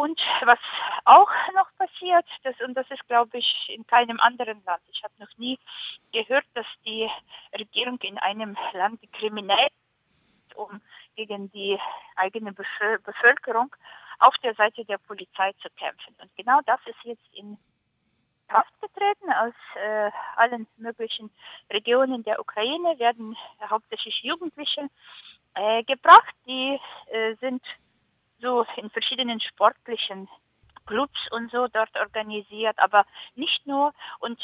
Und was auch noch passiert, das, und das ist, glaube ich, in keinem anderen Land. Ich habe noch nie gehört, dass die Regierung in einem Land die kriminell um gegen die eigene Bevölkerung auf der Seite der Polizei zu kämpfen. Und genau das ist jetzt in Kraft getreten. Aus äh, allen möglichen Regionen der Ukraine werden hauptsächlich Jugendliche äh, gebracht. Die äh, sind so in verschiedenen sportlichen Clubs und so dort organisiert, aber nicht nur. Und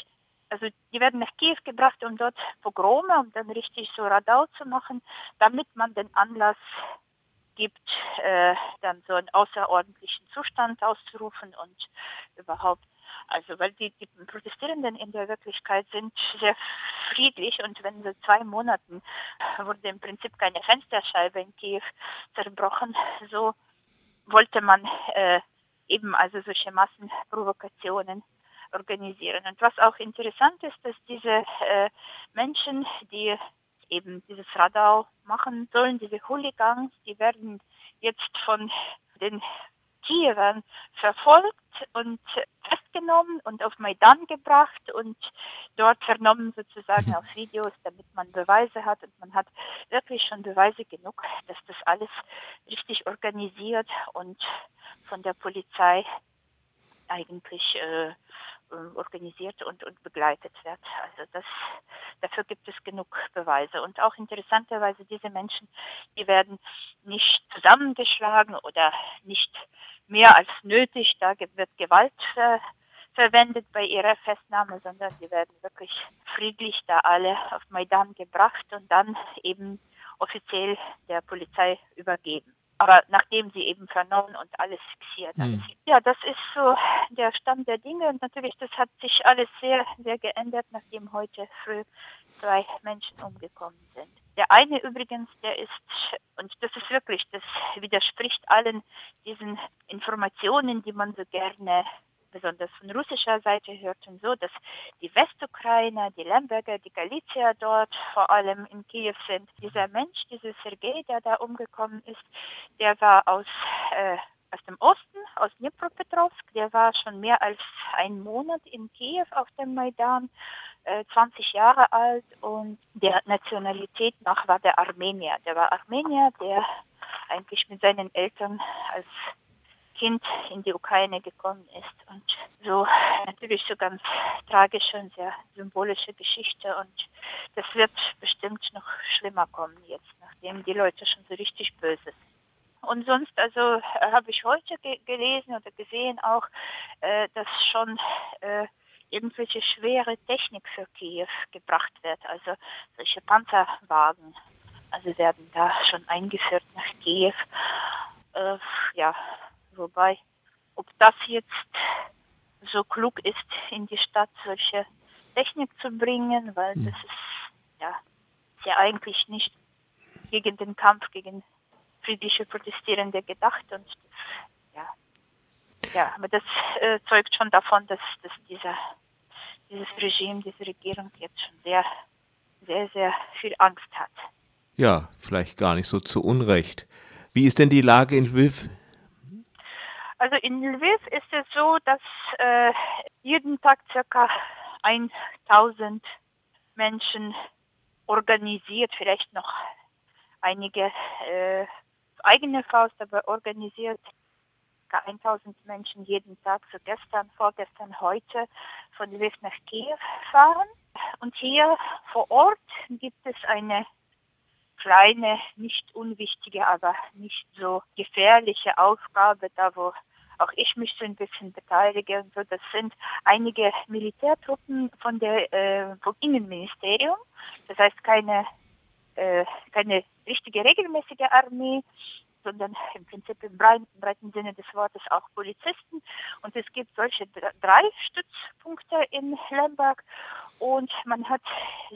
also die werden nach Kiew gebracht, um dort Pogrome, um dann richtig so Radau zu machen, damit man den Anlass gibt, äh, dann so einen außerordentlichen Zustand auszurufen und überhaupt also weil die, die Protestierenden in der Wirklichkeit sind sehr friedlich und wenn seit zwei Monaten wurde im Prinzip keine Fensterscheibe in Kiew zerbrochen, so wollte man äh, eben also solche Massenprovokationen organisieren. Und was auch interessant ist, dass diese äh, Menschen, die eben dieses Radau machen sollen, diese Hooligans, die werden jetzt von den Tieren verfolgt und festgenommen und auf Maidan gebracht und dort vernommen sozusagen auf Videos, damit man Beweise hat. Und man hat wirklich schon Beweise genug, dass das alles richtig organisiert und von der Polizei eigentlich äh, organisiert und, und begleitet wird. Also das, dafür gibt es genug Beweise. Und auch interessanterweise diese Menschen, die werden nicht zusammengeschlagen oder nicht mehr als nötig. Da wird Gewalt äh, verwendet bei ihrer Festnahme, sondern sie werden wirklich friedlich da alle auf Maidan gebracht und dann eben offiziell der Polizei übergeben. Aber nachdem sie eben vernommen und alles fixiert. Mhm. Ja, das ist so der Stand der Dinge und natürlich, das hat sich alles sehr, sehr geändert, nachdem heute früh zwei Menschen umgekommen sind. Der eine übrigens, der ist, und das ist wirklich, das widerspricht allen diesen Informationen, die man so gerne besonders von russischer Seite hört und so, dass die Westukrainer, die Lemberger, die Galizier dort vor allem in Kiew sind. Dieser Mensch, dieser Sergei, der da umgekommen ist, der war aus, äh, aus dem Osten, aus Dnipropetrovsk, der war schon mehr als einen Monat in Kiew auf dem Maidan 20 äh, Jahre alt und der Nationalität nach war der Armenier. Der war Armenier, der eigentlich mit seinen Eltern als Kind in die Ukraine gekommen ist. Und so natürlich so ganz tragische und sehr symbolische Geschichte. Und das wird bestimmt noch schlimmer kommen jetzt, nachdem die Leute schon so richtig böse sind. Und sonst, also äh, habe ich heute ge gelesen oder gesehen auch, äh, dass schon äh, irgendwelche schwere Technik für Kiew gebracht wird, also solche Panzerwagen, also werden da schon eingeführt nach Kiew. Äh, ja, wobei, ob das jetzt so klug ist, in die Stadt solche Technik zu bringen, weil hm. das ist ja, ist ja eigentlich nicht gegen den Kampf gegen friedliche Protestierende gedacht und ja, ja, aber das äh, zeugt schon davon, dass, dass dieser, dieses Regime, diese Regierung jetzt schon sehr, sehr, sehr viel Angst hat. Ja, vielleicht gar nicht so zu Unrecht. Wie ist denn die Lage in Lviv? Also in Lviv ist es so, dass äh, jeden Tag circa 1000 Menschen organisiert, vielleicht noch einige äh, eigene Faust, aber organisiert 1000 Menschen jeden Tag, so gestern, vorgestern, heute von Lviv nach Kiew fahren. Und hier vor Ort gibt es eine kleine, nicht unwichtige, aber nicht so gefährliche Aufgabe, da wo auch ich mich so ein bisschen beteilige und so. Das sind einige Militärtruppen von der äh, vom Innenministerium. Das heißt keine äh, keine richtige regelmäßige Armee, sondern im Prinzip im breiten Sinne des Wortes auch Polizisten. Und es gibt solche drei Stützpunkte in Lemberg und man hat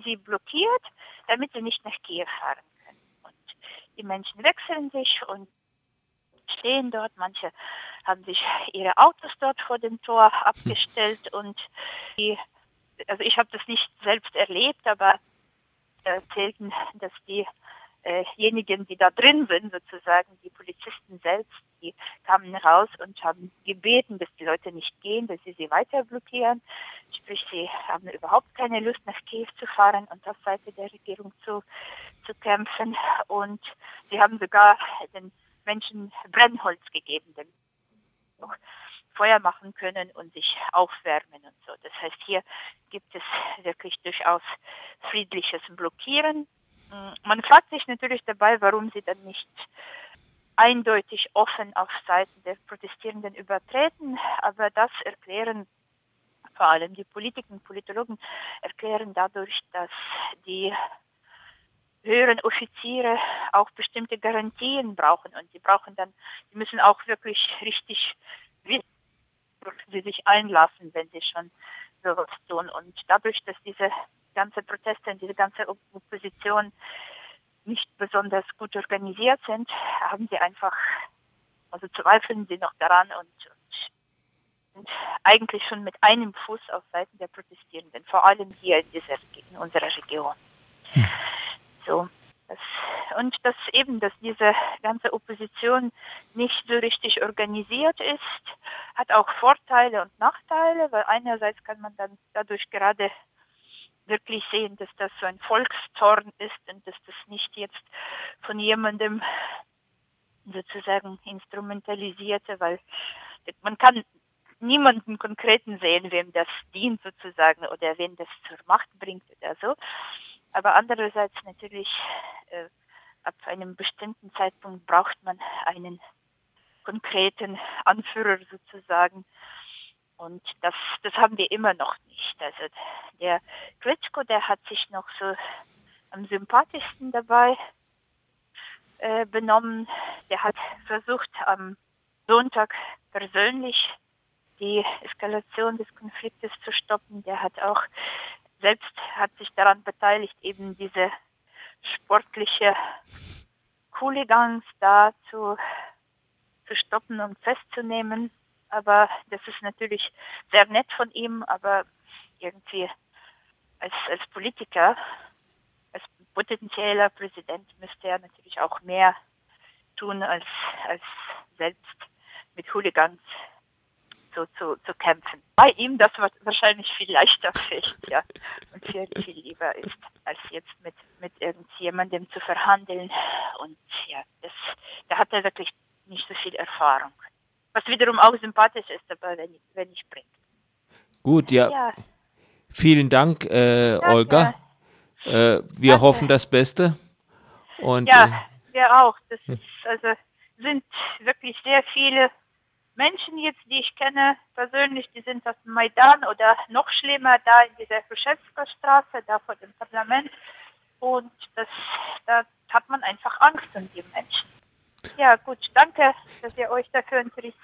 sie blockiert, damit sie nicht nach Kiew fahren können. Und die Menschen wechseln sich und stehen dort. Manche haben sich ihre Autos dort vor dem Tor abgestellt und die, also ich habe das nicht selbst erlebt, aber erzählten, dass die diejenigen, die da drin sind, sozusagen die Polizisten selbst, die kamen raus und haben gebeten, dass die Leute nicht gehen, dass sie sie weiter blockieren. Sprich, sie haben überhaupt keine Lust, nach Kiew zu fahren und auf Seite der Regierung zu, zu kämpfen. Und sie haben sogar den Menschen Brennholz gegeben, damit noch Feuer machen können und sich aufwärmen und so. Das heißt, hier gibt es wirklich durchaus friedliches Blockieren. Mm, man fragt sich natürlich dabei, warum sie dann nicht eindeutig offen auf Seiten der Protestierenden übertreten, aber das erklären vor allem die Politiker und Politologen erklären dadurch, dass die höheren Offiziere auch bestimmte Garantien brauchen und die brauchen dann, die müssen auch wirklich richtig wissen, sie sich einlassen, wenn sie schon sowas tun. Und dadurch, dass diese ganze Proteste und diese ganze Opposition nicht besonders gut organisiert sind, haben sie einfach, also zweifeln sie noch daran und, und, und eigentlich schon mit einem Fuß auf Seiten der Protestierenden, vor allem hier in, dieser, in unserer Region. Hm. So. Das, und dass eben, dass diese ganze Opposition nicht so richtig organisiert ist, hat auch Vorteile und Nachteile, weil einerseits kann man dann dadurch gerade wirklich sehen, dass das so ein Volkszorn ist und dass das nicht jetzt von jemandem sozusagen instrumentalisierte, weil man kann niemanden konkreten sehen, wem das dient sozusagen oder wen das zur Macht bringt oder so. Aber andererseits natürlich, äh, ab einem bestimmten Zeitpunkt braucht man einen konkreten Anführer sozusagen. Und das, das haben wir immer noch nicht. Also der Klitschko, der hat sich noch so am sympathischsten dabei äh, benommen. Der hat versucht, am Sonntag persönlich die Eskalation des Konfliktes zu stoppen. Der hat auch selbst hat sich daran beteiligt, eben diese sportliche Hooligans da zu, zu stoppen und festzunehmen. Aber das ist natürlich sehr nett von ihm, aber irgendwie als, als Politiker, als potenzieller Präsident müsste er natürlich auch mehr tun, als, als selbst mit Hooligans zu, zu, zu kämpfen. Bei ihm das wahrscheinlich viel leichter fällt, ja, und viel, viel lieber ist, als jetzt mit, mit irgendjemandem zu verhandeln. Und ja, das, da hat er wirklich nicht so viel Erfahrung. Was wiederum auch sympathisch ist, aber wenn, wenn ich bringt. Gut, ja. ja. Vielen Dank, äh, Olga. Äh, wir Danke. hoffen das Beste. Und, ja, äh, wir auch. Das ist, also sind wirklich sehr viele Menschen jetzt, die ich kenne persönlich, die sind aus dem Maidan oder noch schlimmer da in dieser Kruschewska Straße, da vor dem Parlament. Und das, da hat man einfach Angst um die Menschen. Ja, gut, danke, dass ihr euch dafür interessiert.